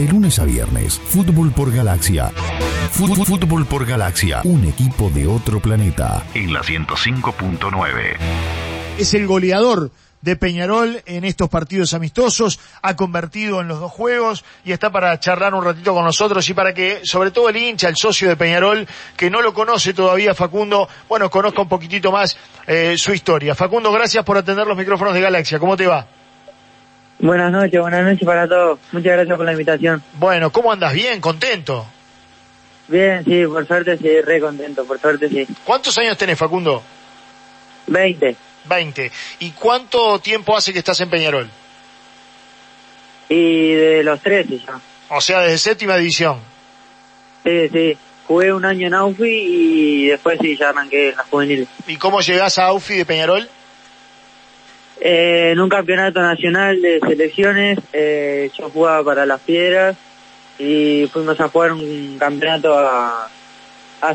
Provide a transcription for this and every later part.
De lunes a viernes, Fútbol por Galaxia. Fútbol, Fútbol por Galaxia, un equipo de otro planeta. En la 105.9. Es el goleador de Peñarol en estos partidos amistosos, ha convertido en los dos juegos y está para charlar un ratito con nosotros y para que, sobre todo el hincha, el socio de Peñarol, que no lo conoce todavía, Facundo, bueno, conozca un poquitito más eh, su historia. Facundo, gracias por atender los micrófonos de Galaxia. ¿Cómo te va? Buenas noches, buenas noches para todos. Muchas gracias por la invitación. Bueno, ¿cómo andas? ¿Bien? ¿Contento? Bien, sí, por suerte sí, re contento, por suerte sí. ¿Cuántos años tenés, Facundo? Veinte. 20. ¿Y cuánto tiempo hace que estás en Peñarol? Y de los 13 ya. O sea, desde séptima división. Sí, sí. Jugué un año en Aufi y después sí, ya arranqué en las juveniles. ¿Y cómo llegás a Aufi de Peñarol? Eh, en un campeonato nacional de selecciones, eh, yo jugaba para las Piedras y fuimos a jugar un campeonato a,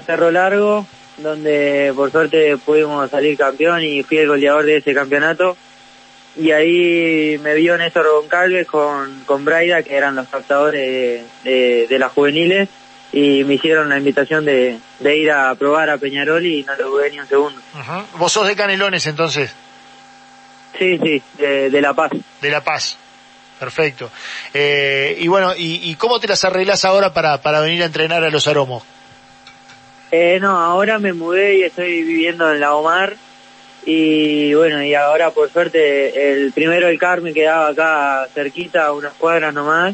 Cerro Largo donde por suerte pudimos salir campeón y fui el goleador de ese campeonato. Y ahí me vio Néstor Goncalves con, con Braida, que eran los captadores de, de, las juveniles, y me hicieron la invitación de, de, ir a probar a Peñarol y no lo dudé ni un segundo. ¿Vos sos de Canelones entonces? Sí, sí, de, de La Paz. De La Paz. Perfecto. Eh, y bueno, ¿y, ¿y, cómo te las arreglas ahora para, para venir a entrenar a los aromos? Eh, no, ahora me mudé y estoy viviendo en La Omar. Y bueno, y ahora por suerte el primero el Carmen quedaba acá cerquita, unas cuadras nomás.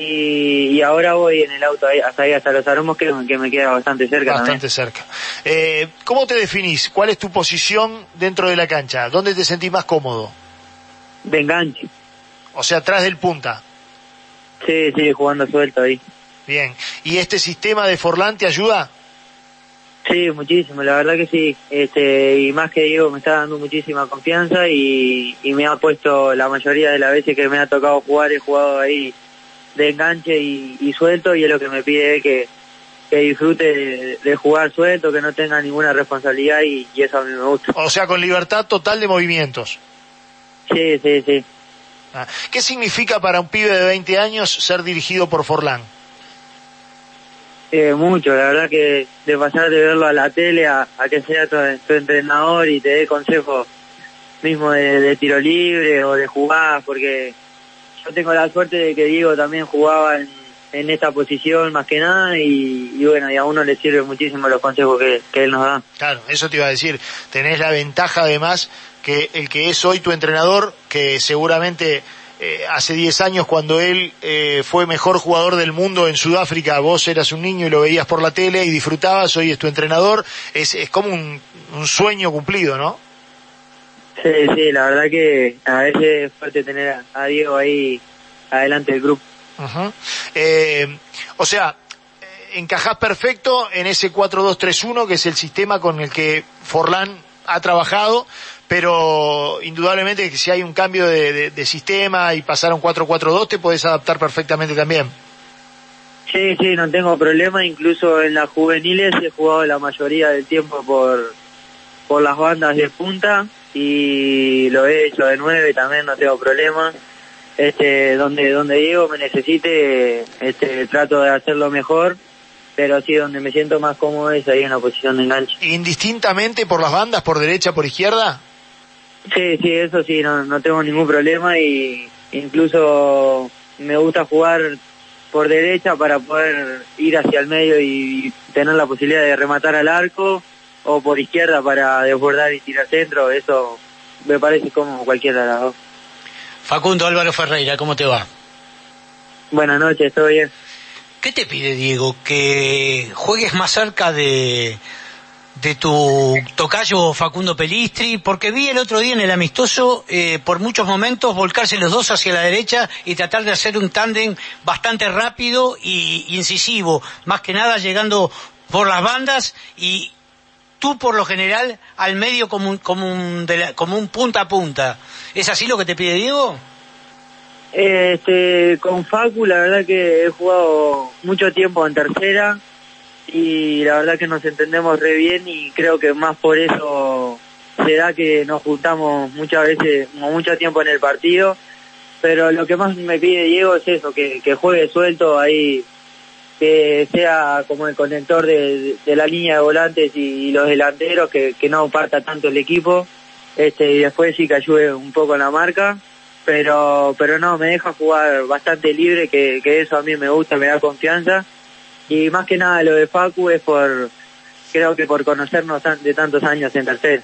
Y, y, ahora voy en el auto ahí, hasta ahí, hasta los aromos, que, que me queda bastante cerca. Bastante también. cerca. Eh, ¿Cómo te definís? ¿Cuál es tu posición dentro de la cancha? ¿Dónde te sentís más cómodo? De enganche. O sea, atrás del punta. Sí, sí, jugando suelto ahí. Bien. ¿Y este sistema de Forlán te ayuda? Sí, muchísimo, la verdad que sí. Este, y más que digo, me está dando muchísima confianza y, y me ha puesto la mayoría de las veces que me ha tocado jugar, he jugado ahí de enganche y, y suelto y es lo que me pide que, que disfrute de, de, jugar suelto, que no tenga ninguna responsabilidad y, y, eso a mí me gusta. O sea, con libertad total de movimientos. Sí, sí, sí. Ah, ¿Qué significa para un pibe de 20 años ser dirigido por Forlán? Eh, mucho, la verdad que de pasar de verlo a la tele a, a que sea tu, tu, entrenador y te dé consejos mismo de, de, tiro libre o de jugar, porque yo tengo la suerte de que Diego también jugaba en, esta posición más que nada y, bueno, y a uno le sirve muchísimo los consejos que, que él nos da. Claro, eso te iba a decir, tenés la ventaja además que el que es hoy tu entrenador, que seguramente eh, hace 10 años cuando él eh, fue mejor jugador del mundo en Sudáfrica, vos eras un niño y lo veías por la tele y disfrutabas, hoy es tu entrenador, es, es como un, un sueño cumplido, ¿no? Sí, sí, la verdad que a veces es fuerte tener a, a Diego ahí adelante del grupo. Uh -huh. eh, o sea, encajás perfecto en ese 4-2-3-1, que es el sistema con el que Forlán ha trabajado, pero indudablemente que si hay un cambio de, de, de sistema y pasar a un 4-4-2 te podés adaptar perfectamente también. Sí, sí, no tengo problema, incluso en las juveniles he jugado la mayoría del tiempo por, por las bandas de punta y lo he hecho de nueve también, no tengo problema. Este, donde, donde Diego me necesite, este, trato de hacerlo mejor, pero sí donde me siento más cómodo es ahí en la posición de enganche. ¿Indistintamente por las bandas, por derecha, por izquierda? Sí, sí, eso sí, no, no tengo ningún problema y incluso me gusta jugar por derecha para poder ir hacia el medio y tener la posibilidad de rematar al arco o por izquierda para desbordar y tirar centro, eso me parece como cualquiera de las dos. Facundo Álvaro Ferreira, ¿cómo te va? Buenas noches, ¿todo bien? ¿Qué te pide Diego? ¿Que juegues más cerca de, de tu tocayo Facundo Pelistri, porque vi el otro día en el amistoso eh, por muchos momentos volcarse los dos hacia la derecha y tratar de hacer un tándem bastante rápido y incisivo, más que nada llegando por las bandas y tú por lo general al medio como un, como un, de la, como un punta a punta. ¿Es así lo que te pide Diego? Este, con Facu la verdad que he jugado mucho tiempo en tercera y la verdad que nos entendemos re bien y creo que más por eso se da que nos juntamos muchas veces, mucho tiempo en el partido pero lo que más me pide Diego es eso, que, que juegue suelto ahí, que sea como el conector de, la línea de volantes y, los delanteros, que, que no parta tanto el equipo, este, y después sí que ayude un poco en la marca, pero, pero no, me deja jugar bastante libre, que, que eso a mí me gusta, me da confianza, y más que nada lo de Facu es por, creo que por conocernos de tantos años en tercer.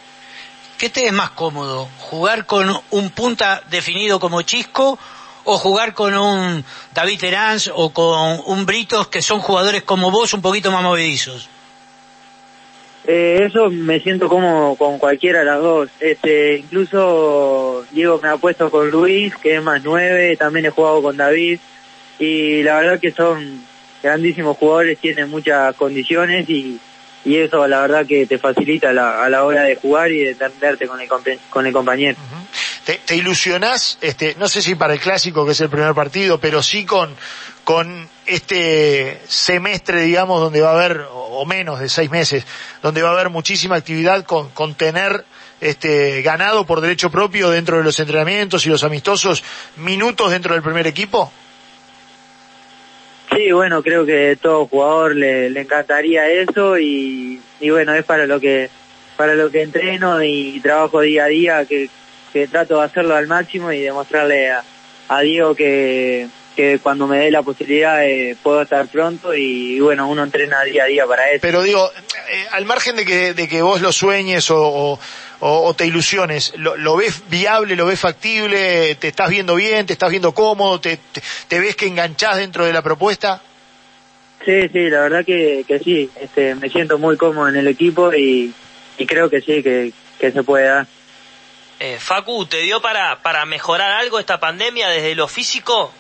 ¿Qué te es más cómodo? ¿Jugar con un punta definido como Chisco o jugar con un David Terans o con un Britos que son jugadores como vos un poquito más movedizos? Eh, eso me siento como con cualquiera de las dos. Este, incluso Diego me ha puesto con Luis, que es más nueve, también he jugado con David y la verdad que son grandísimos jugadores, tienen muchas condiciones y, y eso la verdad que te facilita a la hora de jugar y de entenderte con el, con el compañero. ¿Te, te ilusionás, este, no sé si para el clásico que es el primer partido, pero sí con, con este semestre, digamos, donde va a haber, o menos de seis meses, donde va a haber muchísima actividad con, con tener este, ganado por derecho propio dentro de los entrenamientos y los amistosos minutos dentro del primer equipo? Sí, bueno, creo que todo jugador le, le encantaría eso y, y, bueno, es para lo que para lo que entreno y trabajo día a día, que, que trato de hacerlo al máximo y demostrarle a, a Diego que, que cuando me dé la posibilidad eh, puedo estar pronto y, bueno, uno entrena día a día para eso. Pero digo, eh, al margen de que, de que vos lo sueñes o, o, te ilusiones, ¿lo, ¿lo, ves viable, lo ves factible, te estás viendo bien, te estás viendo cómodo, te, te, ves que enganchás dentro de la propuesta? Sí, sí, la verdad que, que sí, este, me siento muy cómodo en el equipo y, y creo que sí, que, que se puede dar. Eh, Facu, ¿te dio para, para mejorar algo esta pandemia desde lo físico?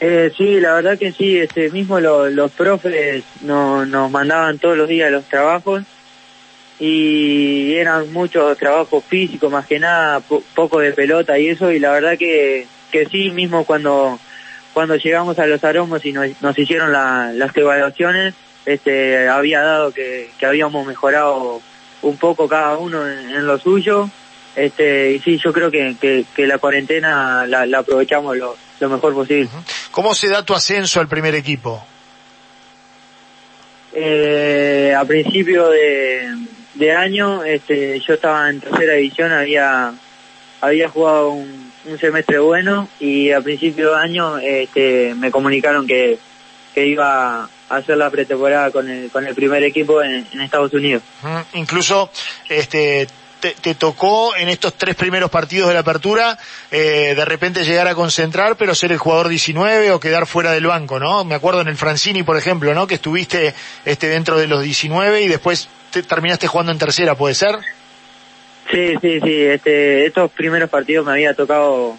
Eh, sí, la verdad que sí, este mismo los profes no, nos mandaban todos los días los trabajos y eran muchos trabajos físicos, más que nada, poco de pelota y eso, y la verdad que, que sí, mismo cuando, cuando llegamos a los aromos y nos, nos hicieron la, las evaluaciones, este, había dado que, que habíamos mejorado un poco cada uno en, lo suyo, este, y sí, yo creo que, que, que la cuarentena la, la aprovechamos lo, lo mejor posible. ¿Cómo se da tu ascenso al primer equipo? Eh, a principio de, de año, este, yo estaba en tercera división, había, había jugado un, un semestre bueno y a principio de año este, me comunicaron que, que iba hacer la pretemporada con el, con el primer equipo en, en Estados Unidos. Incluso este, te, te, tocó en estos tres primeros partidos de la apertura eh, de repente llegar a concentrar, pero ser el jugador 19 o quedar fuera del banco, ¿no? Me acuerdo en el Francini, por ejemplo, ¿no? Que estuviste este, dentro de los 19 y después te, terminaste jugando en tercera, ¿puede ser? Sí, sí, sí. Este, estos primeros partidos me había tocado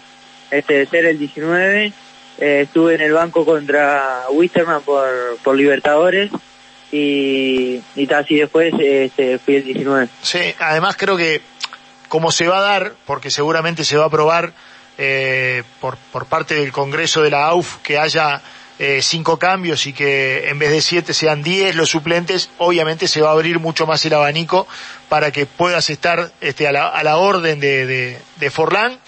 este, ser el 19. Eh, estuve en el banco contra Wisterman por, por Libertadores y, y casi después este, fui el 19. Sí, además creo que como se va a dar, porque seguramente se va a aprobar eh, por, por parte del Congreso de la AUF que haya eh, cinco cambios y que en vez de siete sean diez los suplentes, obviamente se va a abrir mucho más el abanico para que puedas estar este, a, la, a la orden de, de, de Forlán.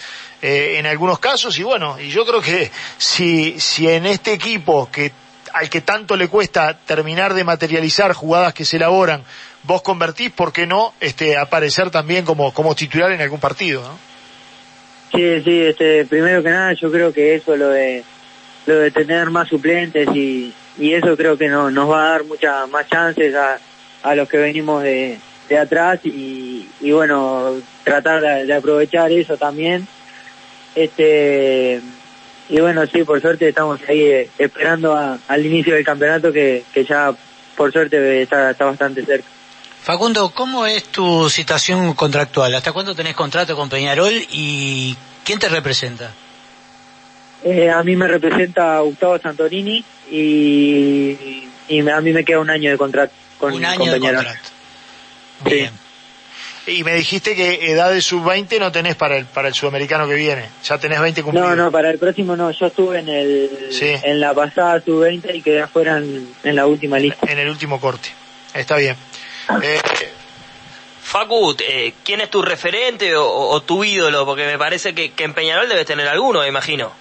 Eh, en algunos casos y bueno, y yo creo que si, si en este equipo que al que tanto le cuesta terminar de materializar jugadas que se elaboran, vos convertís, ¿por qué no este, aparecer también como, como titular en algún partido? ¿no? Sí, sí, este, primero que nada yo creo que eso, lo de, lo de tener más suplentes y, y eso creo que no, nos va a dar muchas más chances a, a los que venimos de, de atrás y, y bueno, tratar de, de aprovechar eso también. Este, y bueno, sí, por suerte estamos ahí eh, esperando a, al inicio del campeonato que, que ya por suerte está, está, bastante cerca. Facundo, ¿cómo es tu situación contractual? ¿Hasta cuándo tenés contrato con Peñarol y quién te representa? Eh, a mí me representa Gustavo Santorini y, y a mí me queda un año de contrato con, un año con Peñarol. de contrato. Bien. Sí. Y me dijiste que edad de sub-20 no tenés para el, para el sudamericano que viene. Ya tenés 20 cumplidos. No, no, para el próximo no. Yo estuve en el Sí. en la pasada sub-20 y quedé afuera en, en la última lista. En el último corte. Está bien. Eh, Facu, eh, ¿quién es tu referente o, tu ídolo? Porque me parece que, en Peñarol debes tener alguno, me imagino.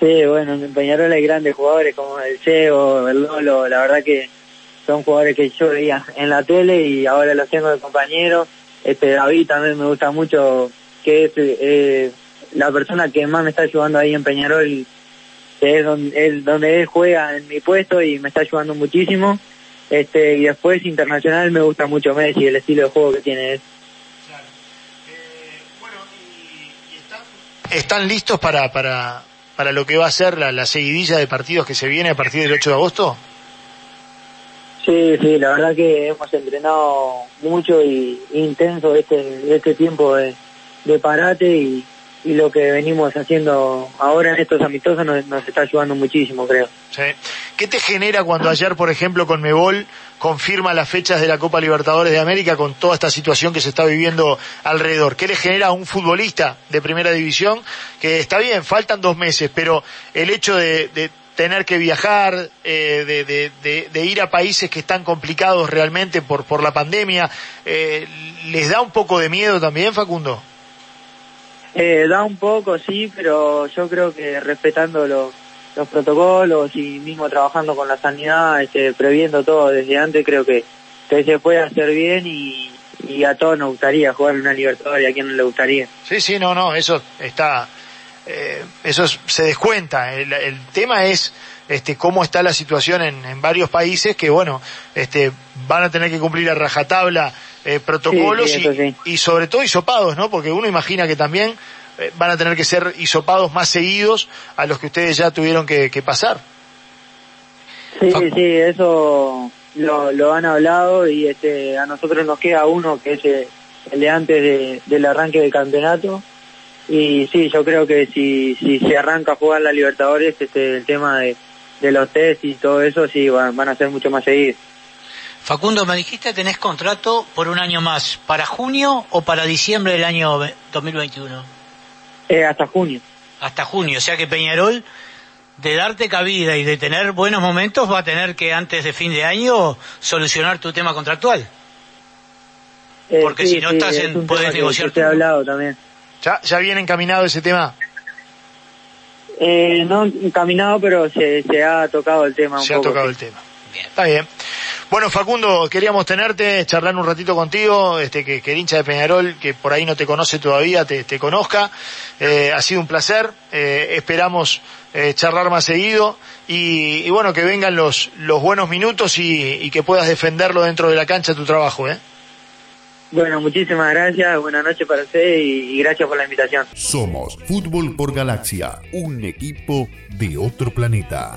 Sí, bueno, en Peñarol hay grandes jugadores como el Cheo, el Lolo, la verdad que son jugadores que yo veía en la tele y ahora los tengo de compañero. Este David también me gusta mucho, que es eh, la persona que más me está ayudando ahí en Peñarol, es donde, donde él juega en mi puesto y me está ayudando muchísimo. Este, y después internacional me gusta mucho Messi, el estilo de juego que tiene él. están, listos para, para, para lo que va a ser la, la seguidilla de partidos que se viene a partir del 8 de agosto? Sí, sí, la verdad que hemos entrenado mucho y intenso este, este tiempo de, parate y lo que venimos haciendo ahora en estos amistosos nos, está ayudando muchísimo, creo. Sí. ¿Qué te genera cuando ayer, por ejemplo, con Mebol confirma las fechas de la Copa Libertadores de América con toda esta situación que se está viviendo alrededor? ¿Qué le genera a un futbolista de primera división? Que está bien, faltan dos meses, pero el hecho de, tener que viajar, eh, de, ir a países que están complicados realmente por, por la pandemia, eh, ¿les da un poco de miedo también, Facundo? Eh, da un poco, sí, pero yo creo que respetando los, los protocolos y mismo trabajando con la sanidad, este, previendo todo desde antes, creo que, que se puede hacer bien y, y a todos nos gustaría jugar una Libertadores, a quien no le gustaría. Sí, sí, no, no, eso está, eh, eso se descuenta. El, el, tema es este, cómo está la situación en, en, varios países que, bueno, este, van a tener que cumplir a rajatabla eh, protocolos y, y, sobre todo hisopados, ¿no? Porque uno imagina que también eh, van a tener que ser hisopados más seguidos a los que ustedes ya tuvieron que, pasar. Sí, sí, eso lo, lo han hablado y este, a nosotros nos queda uno que es eh, el de antes del arranque del campeonato. Y sí, yo creo que si, si se arranca a jugar la Libertadores, este, el tema de, de los test y todo eso, sí, van, van a ser mucho más seguidos. Facundo, me dijiste tenés contrato por un año más, ¿para junio o para diciembre del año 2021? Eh, hasta junio. Hasta junio, o sea que Peñarol, de darte cabida y de tener buenos momentos, va a tener que antes de fin de año solucionar tu tema contractual. Eh, Porque si no estás en, puedes negociar. te he hablado también. ¿Ya, ¿Ya viene encaminado ese tema? Eh, no encaminado, pero se, se ha tocado el tema. se ha tocado el tema. Bien. Está bien. Bueno, Facundo, queríamos tenerte, charlar un ratito contigo, este, que, que el hincha de Peñarol, que por ahí no te conoce todavía, te, te conozca. Eh, ha sido un placer, eh, esperamos eh, charlar más seguido y, y, bueno, que vengan los, los buenos minutos y, y, que puedas defenderlo dentro de la cancha tu trabajo. ¿eh? Bueno, muchísimas gracias, buenas noches para usted y, y gracias por la invitación. Somos Fútbol por Galaxia, un equipo de otro planeta.